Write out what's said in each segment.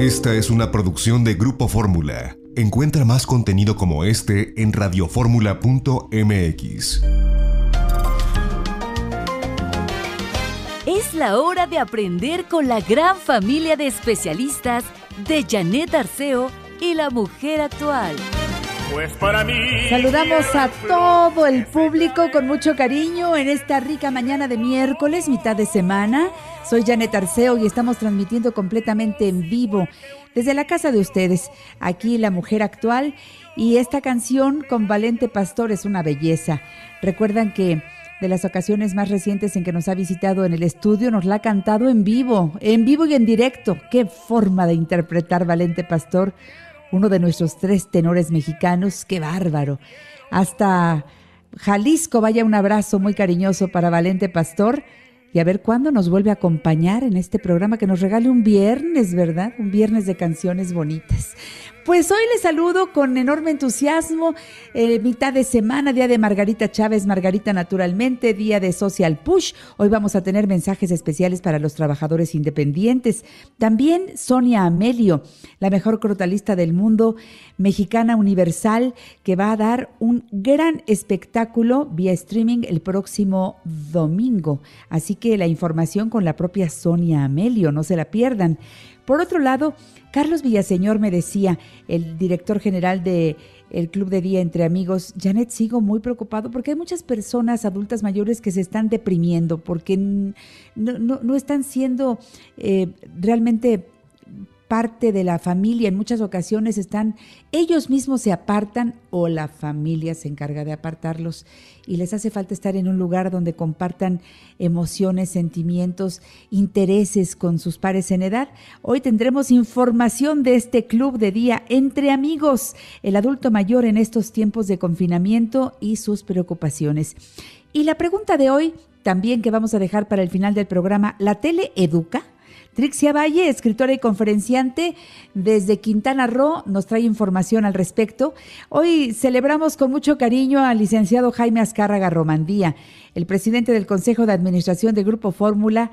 Esta es una producción de Grupo Fórmula. Encuentra más contenido como este en radioformula.mx. Es la hora de aprender con la gran familia de especialistas de Janet Arceo y la mujer actual. Pues para mí. Saludamos a todo el público con mucho cariño en esta rica mañana de miércoles, mitad de semana. Soy Janet Arceo y estamos transmitiendo completamente en vivo desde la casa de ustedes, aquí La Mujer Actual. Y esta canción con Valente Pastor es una belleza. Recuerdan que de las ocasiones más recientes en que nos ha visitado en el estudio, nos la ha cantado en vivo, en vivo y en directo. Qué forma de interpretar Valente Pastor uno de nuestros tres tenores mexicanos, qué bárbaro. Hasta Jalisco, vaya un abrazo muy cariñoso para Valente Pastor y a ver cuándo nos vuelve a acompañar en este programa que nos regale un viernes, ¿verdad? Un viernes de canciones bonitas. Pues hoy les saludo con enorme entusiasmo, eh, mitad de semana, día de Margarita Chávez, Margarita naturalmente, día de Social Push. Hoy vamos a tener mensajes especiales para los trabajadores independientes. También Sonia Amelio, la mejor crotalista del mundo, mexicana universal, que va a dar un gran espectáculo vía streaming el próximo domingo. Así que la información con la propia Sonia Amelio, no se la pierdan. Por otro lado, Carlos Villaseñor me decía, el director general de el Club de Día Entre Amigos, Janet, sigo muy preocupado porque hay muchas personas adultas mayores que se están deprimiendo porque no, no, están siendo eh, realmente parte de la familia. En muchas ocasiones están, ellos mismos se apartan o la familia se encarga de apartarlos y les hace falta estar en un lugar donde compartan emociones, sentimientos, intereses con sus pares en edad. Hoy tendremos información de este club de día entre amigos, el adulto mayor en estos tiempos de confinamiento y sus preocupaciones. Y la pregunta de hoy, también que vamos a dejar para el final del programa, ¿la tele educa? Trixia Valle, escritora y conferenciante desde Quintana Roo, nos trae información al respecto. Hoy celebramos con mucho cariño al licenciado Jaime Azcárraga Romandía, el presidente del Consejo de Administración de Grupo Fórmula.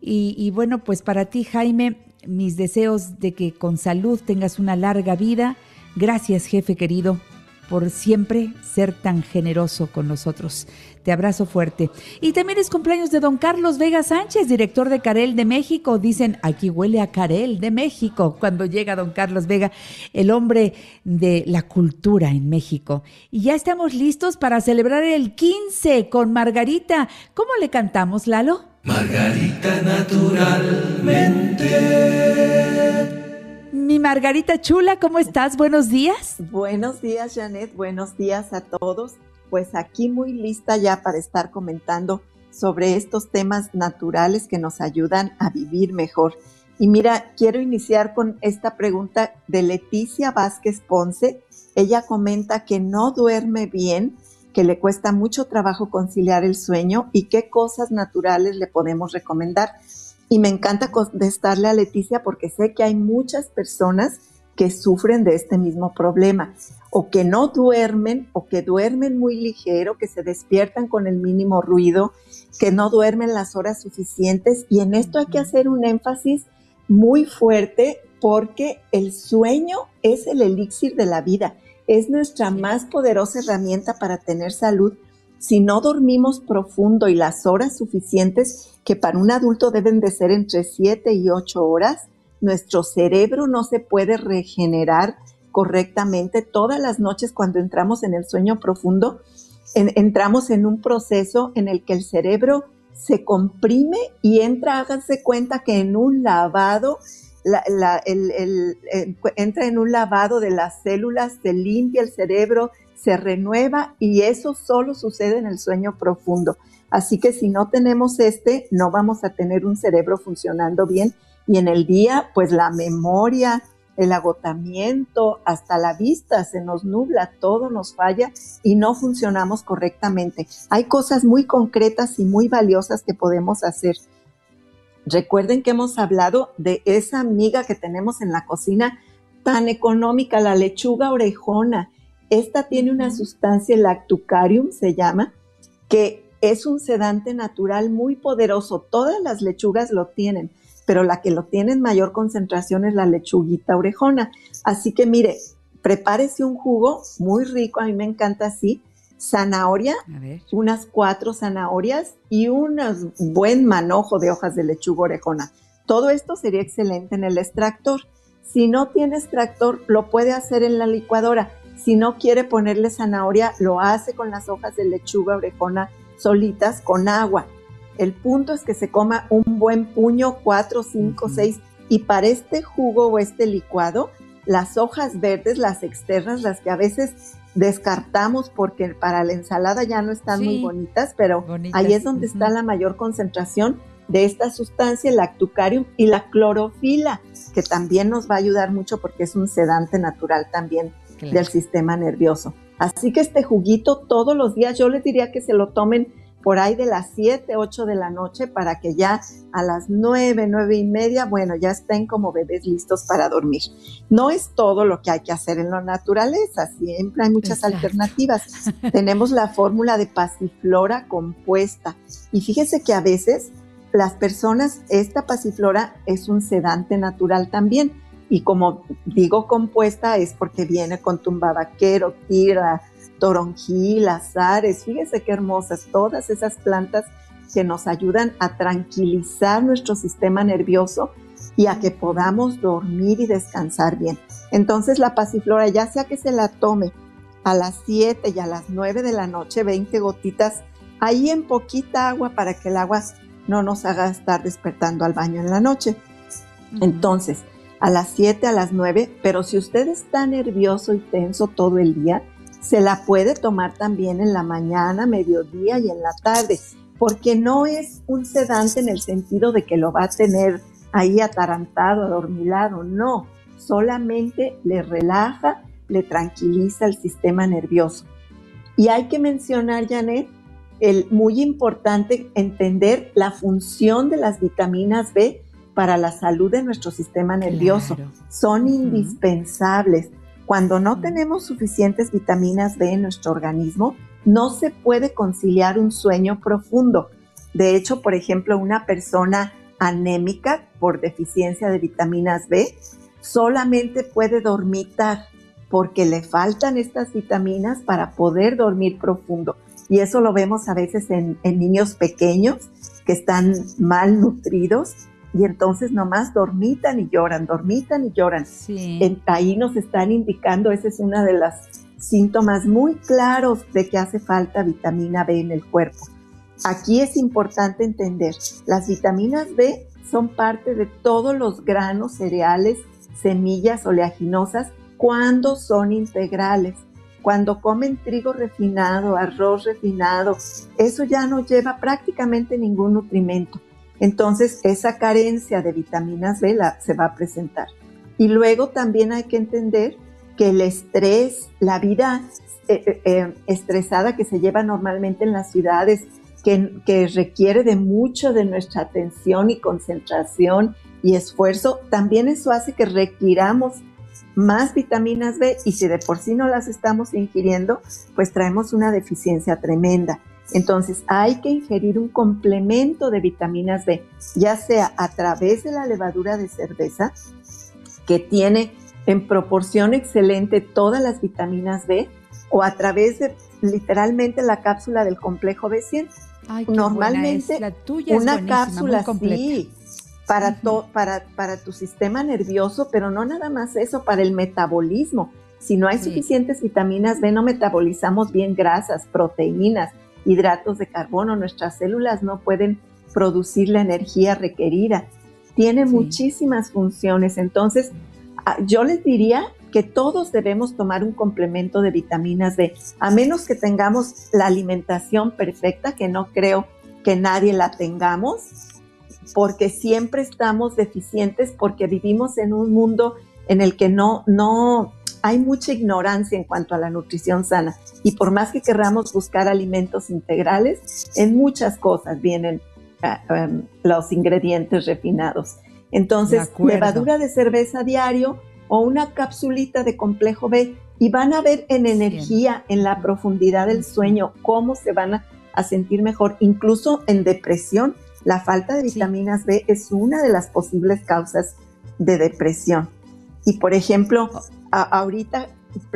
Y bueno, pues para ti, Jaime, mis deseos de que con salud tengas una larga vida. Gracias, jefe querido, por siempre ser tan generoso con nosotros. Te abrazo fuerte. Y también es cumpleaños de don Carlos Vega Sánchez, director de Carel de México. Dicen, aquí huele a Carel de México cuando llega don Carlos Vega, el hombre de la cultura en México. Y ya estamos listos para celebrar el 15 con Margarita. ¿Cómo le cantamos, Lalo? Margarita naturalmente. Margarita Chula, ¿cómo estás? Buenos días. Buenos días, Janet. Buenos días a todos pues aquí muy lista ya para estar comentando sobre estos temas naturales que nos ayudan a vivir mejor. Y mira, quiero iniciar con esta pregunta de Leticia Vázquez Ponce. Ella comenta que no duerme bien, que le cuesta mucho trabajo conciliar el sueño y qué cosas naturales le podemos recomendar. Y me encanta contestarle a Leticia porque sé que hay muchas personas que sufren de este mismo problema o que no duermen o que duermen muy ligero, que se despiertan con el mínimo ruido, que no duermen las horas suficientes. Y en esto hay que hacer un énfasis muy fuerte porque el sueño es el elixir de la vida, es nuestra más poderosa herramienta para tener salud. Si no dormimos profundo y las horas suficientes, que para un adulto deben de ser entre 7 y 8 horas, nuestro cerebro no se puede regenerar correctamente todas las noches cuando entramos en el sueño profundo. entramos en un proceso en el que el cerebro se comprime y entra, háganse cuenta que en un lavado, entra en un lavado de las células, se limpia el cerebro, se renueva y eso solo sucede en el sueño profundo. Así que si no tenemos este, no vamos a tener un cerebro funcionando bien y en el día, pues la memoria, el agotamiento, hasta la vista se nos nubla, todo nos falla y no funcionamos correctamente. Hay cosas muy concretas y muy valiosas que podemos hacer. Recuerden que hemos hablado de esa amiga que tenemos en la cocina tan económica, la lechuga orejona. Esta tiene una sustancia, el lactucarium se llama, que es un sedante natural muy poderoso. Todas las lechugas lo tienen pero la que lo tiene en mayor concentración es la lechuguita orejona. Así que mire, prepárese un jugo muy rico, a mí me encanta así, zanahoria, unas cuatro zanahorias y un buen manojo de hojas de lechuga orejona. Todo esto sería excelente en el extractor. Si no tiene extractor, lo puede hacer en la licuadora. Si no quiere ponerle zanahoria, lo hace con las hojas de lechuga orejona solitas con agua. El punto es que se coma un buen puño, cuatro, cinco, seis. Y para este jugo o este licuado, las hojas verdes, las externas, las que a veces descartamos porque para la ensalada ya no están muy bonitas, pero ahí es donde está la mayor concentración de esta sustancia, el actucarium y la clorofila, que también nos va a ayudar mucho porque es un sedante natural también del sistema nervioso. Así que este juguito todos los días yo les diría que se lo tomen por ahí de las 7, 8 de la noche para que ya a las 9, 9 y media, bueno, ya estén como bebés listos para dormir. No es todo lo que hay que hacer en la naturaleza, siempre hay muchas alternativas. Tenemos la fórmula de pasiflora compuesta y fíjese que a veces las personas, esta pasiflora es un sedante natural también. Y como digo compuesta es porque viene con tumbabaquero, tira, toronjil, azares. Fíjese qué hermosas todas esas plantas que nos ayudan a tranquilizar nuestro sistema nervioso y a que podamos dormir y descansar bien. Entonces la pasiflora, ya sea que se la tome a las 7 y a las 9 de la noche, 20 gotitas, ahí en poquita agua para que el agua no nos haga estar despertando al baño en la noche. Entonces, a las 7, a las 9, pero si usted está nervioso y tenso todo el día, se la puede tomar también en la mañana, mediodía y en la tarde, porque no es un sedante en el sentido de que lo va a tener ahí atarantado, adormilado, no, solamente le relaja, le tranquiliza el sistema nervioso. Y hay que mencionar, Janet, el muy importante entender la función de las vitaminas B para la salud de nuestro sistema nervioso. Son indispensables. Cuando no tenemos suficientes vitaminas B en nuestro organismo, no se puede conciliar un sueño profundo. De hecho, por ejemplo, una persona anémica por deficiencia de vitaminas B solamente puede dormitar porque le faltan estas vitaminas para poder dormir profundo. Y eso lo vemos a veces en, niños pequeños que están mal nutridos y entonces nomás dormitan y lloran, dormitan y lloran. ahí nos están indicando, ese es uno de los síntomas muy claros de que hace falta vitamina B en el cuerpo. Aquí es importante entender, las vitaminas B son parte de todos los granos, cereales, semillas oleaginosas cuando son integrales. Cuando comen trigo refinado, arroz refinado, eso ya no lleva prácticamente ningún nutrimento. Entonces, esa carencia de vitaminas B se va a presentar. Y luego también hay que entender que el estrés, la vida eh, eh, eh, estresada que se lleva normalmente en las ciudades, que, que requiere de mucho de nuestra atención y concentración y esfuerzo, también eso hace que requiramos más vitaminas B y si de por sí no las estamos ingiriendo, pues traemos una deficiencia tremenda. Entonces hay que ingerir un complemento de vitaminas B, ya sea a través de la levadura de cerveza, que tiene en proporción excelente todas las vitaminas B, o a través de literalmente la cápsula del complejo B100. Normalmente una cápsula sí, para, para, para tu sistema nervioso, pero no nada más eso, para el metabolismo. Si no hay suficientes vitaminas B, no metabolizamos bien grasas, proteínas, hidratos de carbono, nuestras células no pueden producir la energía requerida. Tiene muchísimas funciones, entonces ah, yo les diría que todos debemos tomar un complemento de vitaminas B, a menos que tengamos la alimentación perfecta, que no creo que nadie la tengamos porque siempre estamos deficientes, porque vivimos en un mundo en el que no, no hay mucha ignorancia en cuanto a la nutrición sana. Y por más que querramos buscar alimentos integrales, en muchas cosas vienen ah, em, los ingredientes refinados. Entonces, levadura de cerveza diario o una capsulita de complejo B y van a ver en energía, en la profundidad del sueño, cómo se van a sentir mejor, incluso en depresión La falta de vitaminas B es una de las posibles causas de depresión. Y por ejemplo, ahorita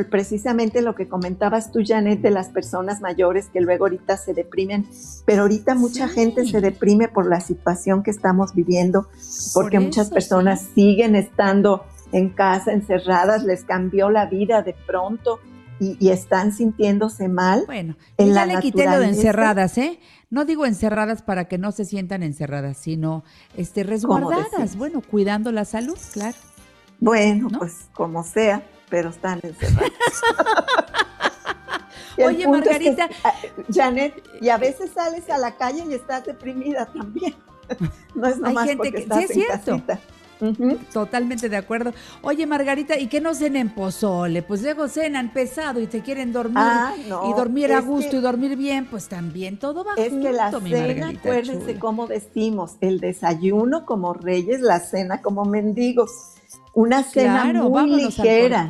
precisamente lo que comentabas tú, Janet, de las personas mayores que luego ahorita se deprimen, pero ahorita mucha gente se deprime por la situación que estamos viviendo, porque muchas personas siguen estando en casa encerradas, les cambió la vida de pronto y, están sintiéndose mal. Bueno, ya le quité lo de encerradas, ¿eh? No digo encerradas para que no se sientan encerradas, sino este resguardadas, bueno, cuidando la salud, claro. Bueno, pues como sea pero están encerrados. Oye, Margarita. Ah, Janet, y a veces sales a la calle y estás deprimida también. No es nomás Hay gente que, sí, es cierto. Totalmente de acuerdo. Oye, Margarita, ¿y qué no cenan pozole? Pues luego cenan pesado y te quieren dormir ah, y dormir a gusto y dormir bien, pues también todo va Es que la cena, acuérdense cómo decimos, el desayuno como reyes, la cena como mendigos. Una cena muy ligera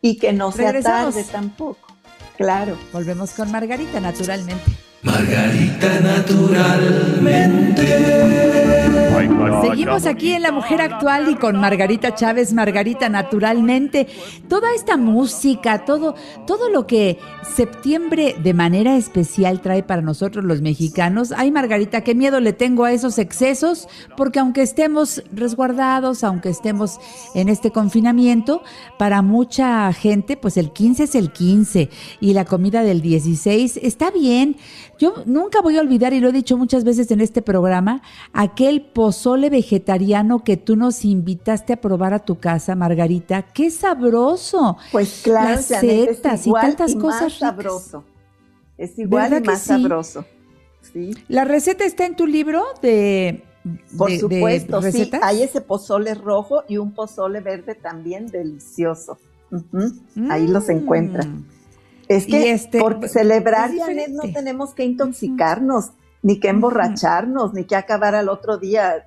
y que no sea tarde tampoco. Claro. Volvemos con Margarita, naturalmente. Margarita naturalmente. Seguimos aquí en La Mujer Actual y con Margarita Chávez, Margarita naturalmente. Toda esta música, todo, todo lo que septiembre de manera especial trae para nosotros los mexicanos. Ay, Margarita, qué miedo le tengo a esos excesos, porque aunque estemos resguardados, aunque estemos en este confinamiento, para mucha gente, pues el 15 es el 15 y la comida del 16 está bien. Yo nunca voy a olvidar, y lo he dicho muchas veces en este programa, aquel pozole vegetariano que tú nos invitaste a probar a tu casa, Margarita. ¡Qué sabroso! Pues claro, Las setas y tantas cosas. Más sabroso. Es igual y más sabroso. ¿Sí? ¿La receta está en tu libro de, Por supuesto, sí. Hay ese pozole rojo y un pozole verde también delicioso. Ahí los encuentran. Es que este, por celebrar, Janet, no tenemos que intoxicarnos, ni que emborracharnos, ni que acabar al otro día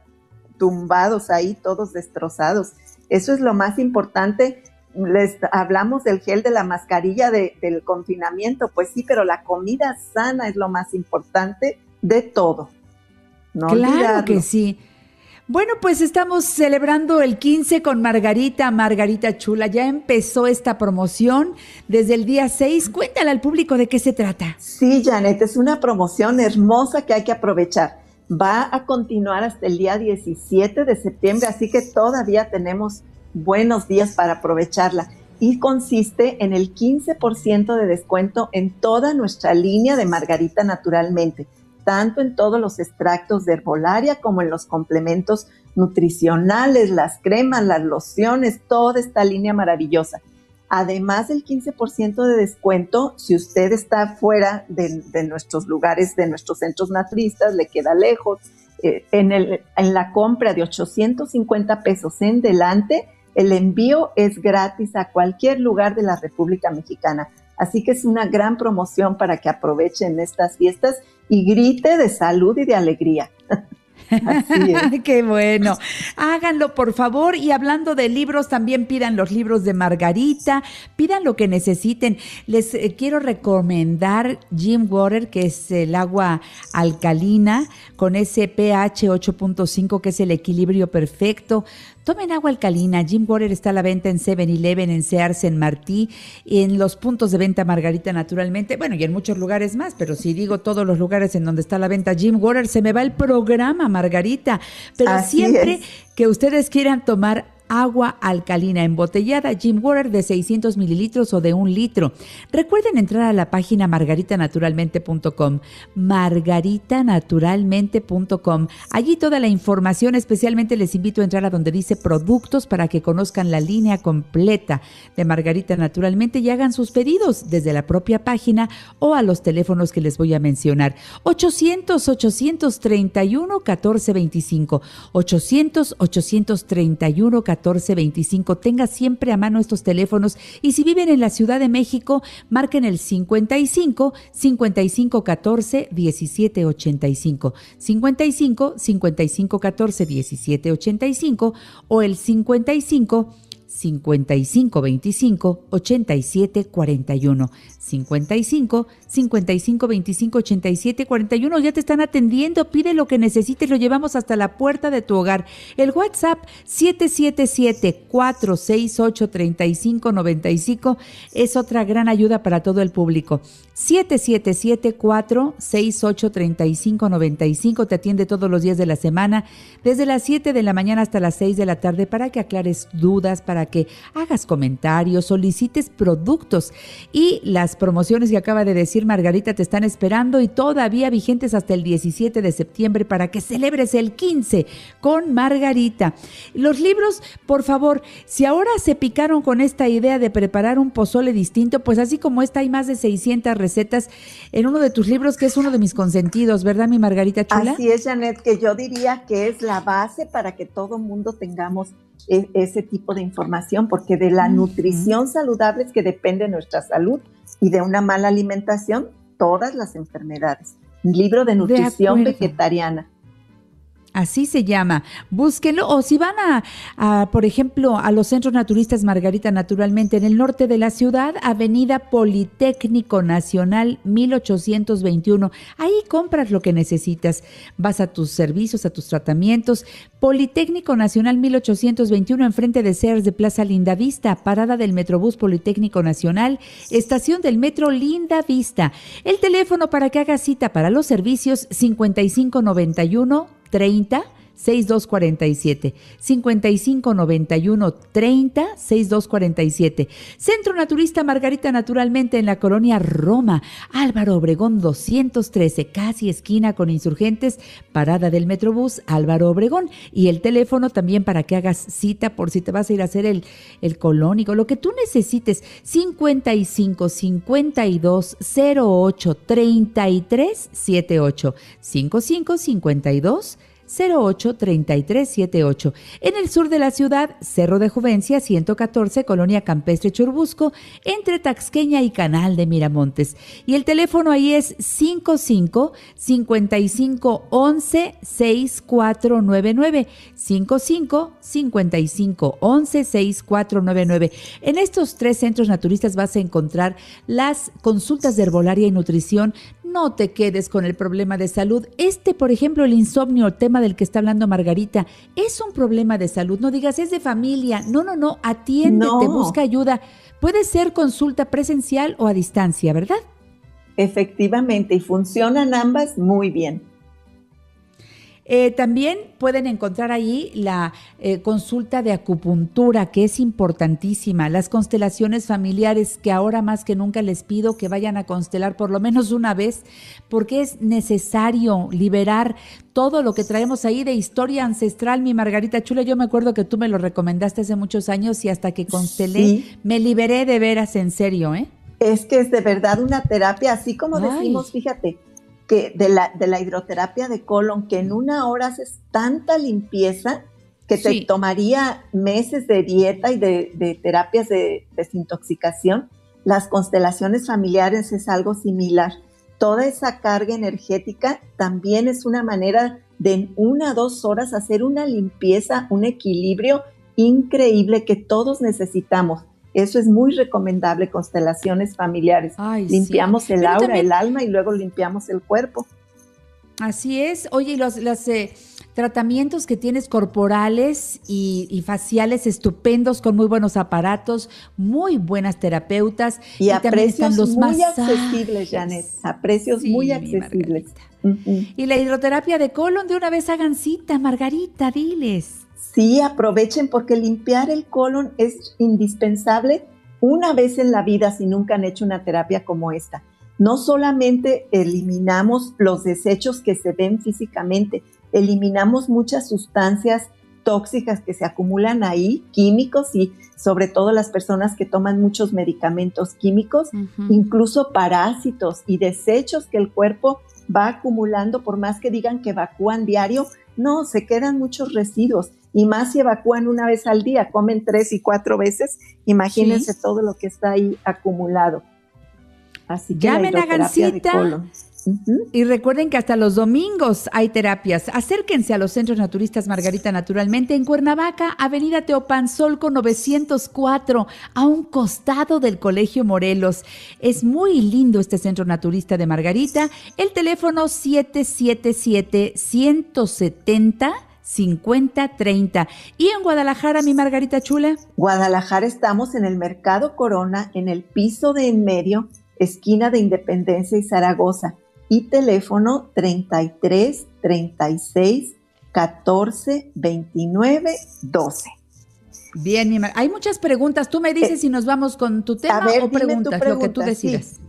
tumbados ahí, todos destrozados. Eso es lo más importante. Les hablamos del gel de la mascarilla del confinamiento, pues sí, pero la comida sana es lo más importante de todo. No claro que sí. Bueno, pues estamos celebrando el 15 con Margarita, Margarita Chula. Ya empezó esta promoción desde el día 6. Cuéntale al público de qué se trata. Sí, Janet, es una promoción hermosa que hay que aprovechar. Va a continuar hasta el día 17 de septiembre, así que todavía tenemos buenos días para aprovecharla. Y consiste en el 15% de descuento en toda nuestra línea de Margarita Naturalmente tanto en todos los extractos de herbolaria como en los complementos nutricionales, las cremas, las lociones, toda esta línea maravillosa. Además del 15% de descuento, si usted está fuera de, nuestros lugares, de nuestros centros naturistas, le queda lejos, eh, en, en la compra de 850 pesos en delante, el envío es gratis a cualquier lugar de la República Mexicana. Así que es una gran promoción para que aprovechen estas fiestas y grite de salud y de alegría. Así es. Qué bueno. Háganlo, por favor. Y hablando de libros, también pidan los libros de Margarita, pidan lo que necesiten. Les eh, quiero recomendar Jim Water, que es el agua alcalina, con ese pH 8.5, que es el equilibrio perfecto. Tomen agua alcalina. Jim Water está a la venta en 7-Eleven, en Sears, en Martí, en los puntos de venta Margarita, naturalmente. Bueno, y en muchos lugares más, pero si digo todos los lugares en donde está la venta Jim Water, se me va el programa, Margarita. Pero siempre que ustedes quieran tomar agua alcalina embotellada Jim Water de 600 mililitros o de un litro. Recuerden entrar a la página margaritanaturalmente.com, margaritanaturalmente.com. Allí toda la información, especialmente les invito a entrar a donde dice productos para que conozcan la línea completa de Margarita Naturalmente y hagan sus pedidos desde la propia página o a los teléfonos que les voy a mencionar. 800 831 1425 800 831 1425 1425. Tenga siempre a mano estos teléfonos y si viven en la Ciudad de México, marquen el 55 55 14 17 85. 55 55 14 17 85 o el 55 55 25 87 41. 55 55 25 87 41. Ya te están atendiendo. Pide lo que necesites. Lo llevamos hasta la puerta de tu hogar. El WhatsApp 777 468 35 95 es otra gran ayuda para todo el público. 777 468 35 95 te atiende todos los días de la semana, desde las 7 de la mañana hasta las 6 de la tarde, para que aclares dudas, para que hagas comentarios, solicites productos y las promociones que acaba de decir Margarita te están esperando y todavía vigentes hasta el 17 de septiembre para que celebres el 15 con Margarita. Los libros, por favor, si ahora se picaron con esta idea de preparar un pozole distinto, pues así como esta hay más de 600 recetas en uno de tus libros que es uno de mis consentidos, ¿verdad, mi Margarita Chula? Así es, Janet, que yo diría que es la base para que todo mundo tengamos e, ese tipo de información, porque de la nutrición saludable es que depende nuestra salud y de una mala alimentación, todas las enfermedades. libro de nutrición vegetariana. Así se llama. Búsquenlo. O si van a, por ejemplo, a los centros naturistas Margarita, naturalmente, en el norte de la ciudad, Avenida Politécnico Nacional 1821. Ahí compras lo que necesitas. Vas a tus servicios, a tus tratamientos. Politécnico Nacional 1821, enfrente de Sears de Plaza Linda Vista, parada del Metrobús Politécnico Nacional, estación del Metro Linda Vista. El teléfono para que haga cita para los servicios 5591 30 6247 5591 30 6247 Centro Naturista Margarita Naturalmente en la colonia Roma Álvaro Obregón 213 casi esquina con insurgentes parada del Metrobús Álvaro Obregón. Y el teléfono también para que hagas cita por si te vas a ir a hacer el, el colónico. Lo que tú necesites 55 52 08 33 78 55 52 083378. En el sur de la ciudad, Cerro de Juvencia 114, Colonia Campestre Churbusco, entre Taxqueña y Canal de Miramontes. Y el teléfono ahí es 55 55 11 6499. 55 55 11 6499. En estos tres centros naturistas vas a encontrar las consultas de herbolaria y nutrición no te quedes con el problema de salud. Este, por ejemplo, el insomnio, el tema del que está hablando Margarita, es un problema de salud. No digas, es de familia. No, no, no, atiéndete, busca ayuda. Puede ser consulta presencial o a distancia, ¿verdad? Efectivamente, y funcionan ambas muy bien. Eh, también pueden encontrar ahí la eh, consulta de acupuntura, que es importantísima, las constelaciones familiares, que ahora más que nunca les pido que vayan a constelar por lo menos una vez, porque es necesario liberar todo lo que traemos ahí de historia ancestral, mi Margarita Chula. Yo me acuerdo que tú me lo recomendaste hace muchos años y hasta que constelé, me liberé de veras en serio, ¿eh? Es que es de verdad una terapia, así como decimos, fíjate, que de la, de la hidroterapia de colon, que en una hora haces tanta limpieza que te tomaría meses de dieta y de, terapias de desintoxicación, las constelaciones familiares es algo similar. Toda esa carga energética también es una manera de en una o dos horas hacer una limpieza, un equilibrio increíble que todos necesitamos. Eso es muy recomendable, constelaciones familiares. limpiamos el aura, el alma y luego limpiamos el cuerpo. Así es. Oye, los, eh, tratamientos que tienes corporales y, faciales estupendos con muy buenos aparatos, muy buenas terapeutas. Y, a precios muy accesibles, Janet. A precios muy accesibles. Y la hidroterapia de colon, de una vez hagan cita, Margarita, diles. Sí, aprovechen porque limpiar el colon es indispensable una vez en la vida si nunca han hecho una terapia como esta. No solamente eliminamos los desechos que se ven físicamente, eliminamos muchas sustancias tóxicas que se acumulan ahí, químicos y sobre todo las personas que toman muchos medicamentos químicos, incluso parásitos y desechos que el cuerpo va acumulando por más que digan que evacúan diario, no, se quedan muchos residuos y más si evacúan una vez al día, comen tres y cuatro veces, imagínense todo lo que está ahí acumulado. Así que Llamen a Gancita. Y recuerden que hasta los domingos hay terapias. Acérquense a los centros naturistas Margarita Naturalmente en Cuernavaca, Avenida Teopanzolco 904, a un costado del Colegio Morelos. Es muy lindo este centro naturista de Margarita. El teléfono 777 170 5030. ¿Y en Guadalajara, mi Margarita Chula? Guadalajara estamos en el Mercado Corona, en el piso de en medio, esquina de Independencia y Zaragoza. Y teléfono 33 36 14 29 12. Bien, mi hay muchas preguntas. Tú me dices eh, si nos vamos con tu tema o preguntas, lo que tú decidas.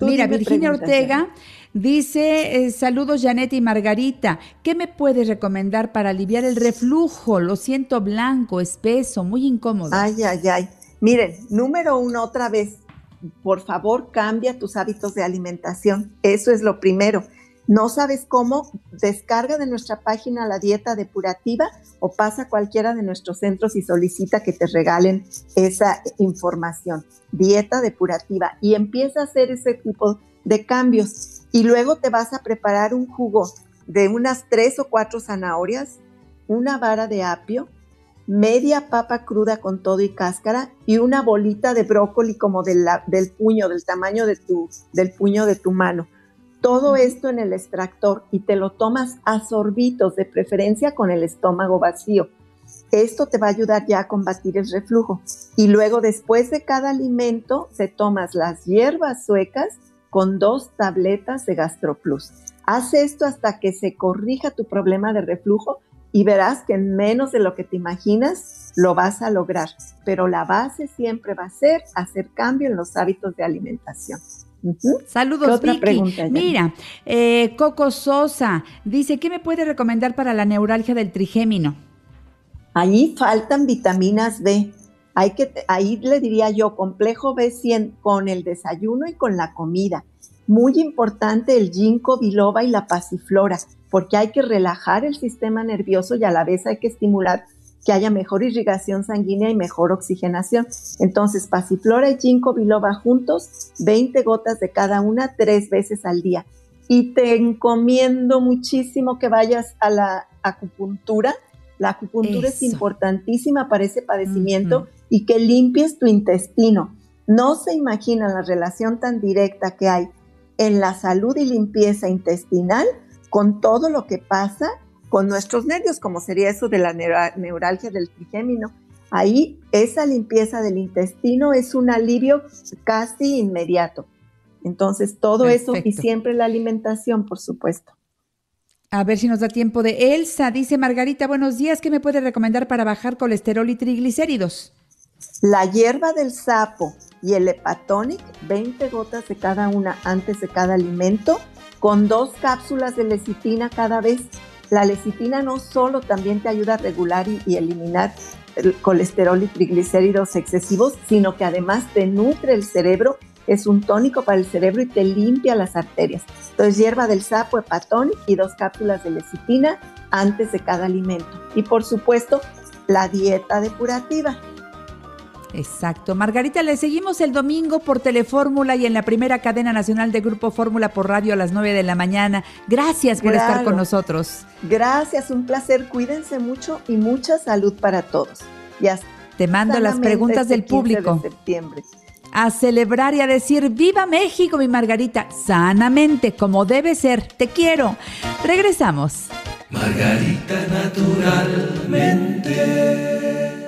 Mira, Virginia Ortega Dice, eh, saludos Janet y Margarita, ¿qué me puedes recomendar para aliviar el reflujo? Lo siento blanco, espeso, muy incómodo. Ay, ay, ay. Miren, número uno, otra vez, por favor cambia tus hábitos de alimentación. Eso es lo primero. No sabes cómo, descarga de nuestra página la dieta depurativa o pasa a cualquiera de nuestros centros y solicita que te regalen esa información. Dieta depurativa y empieza a hacer ese tipo de cambios. Y luego te vas a preparar un jugo de unas tres o cuatro zanahorias, una vara de apio, media papa cruda con todo y cáscara y una bolita de brócoli como del puño, del tamaño de tu, del puño de tu mano. Todo esto en el extractor y te lo tomas a sorbitos, de preferencia con el estómago vacío. Esto te va a ayudar ya a combatir el reflujo. Y luego después de cada alimento, se tomas las hierbas suecas con dos tabletas de GastroPlus. Haz esto hasta que se corrija tu problema de reflujo y verás que en menos de lo que te imaginas lo vas a lograr. Pero la base siempre va a ser hacer cambio en los hábitos de alimentación. Saludos, Vicky. Mira, eh, Coco Sosa dice, ¿qué me puede recomendar para la neuralgia del trigémino? Ahí faltan vitaminas B. Hay que, ahí le diría yo, complejo B100 con el desayuno y con la comida. Muy importante el ginkgo biloba y la pasiflora, porque hay que relajar el sistema nervioso y a la vez hay que estimular que haya mejor irrigación sanguínea y mejor oxigenación. Entonces, pasiflora y ginkgo biloba juntos, 20 gotas de cada una, tres veces al día. Y te encomiendo muchísimo que vayas a la acupuntura. La acupuntura es importantísima para ese padecimiento y que limpies tu intestino. No se imagina la relación tan directa que hay en la salud y limpieza intestinal con todo lo que pasa con nuestros nervios, como sería eso de la neuralgia del trigémino. Ahí esa limpieza del intestino es un alivio casi inmediato. Entonces, todo eso y siempre la alimentación, por supuesto. A ver si nos da tiempo de Elsa. Dice Margarita, buenos días, ¿qué me puede recomendar para bajar colesterol y triglicéridos? La hierba del sapo y el hepatonic, 20 gotas de cada una antes de cada alimento, con dos cápsulas de lecitina cada vez. La lecitina no solo también te ayuda a regular y, eliminar el colesterol y triglicéridos excesivos, sino que además te nutre el cerebro, es un tónico para el cerebro y te limpia las arterias. Entonces, hierba del sapo, hepatonic y dos cápsulas de lecitina antes de cada alimento. Y por supuesto, la dieta depurativa Exacto. Margarita, le seguimos el domingo por Telefórmula y en la primera cadena nacional de Grupo Fórmula por radio a las 9 de la mañana. Gracias por estar con nosotros. Gracias, un placer. Cuídense mucho y mucha salud para todos. Ya Te mando las preguntas del público. septiembre. A celebrar y a decir ¡Viva México, mi Margarita! Sanamente, como debe ser. Te quiero. Regresamos. Margarita naturalmente.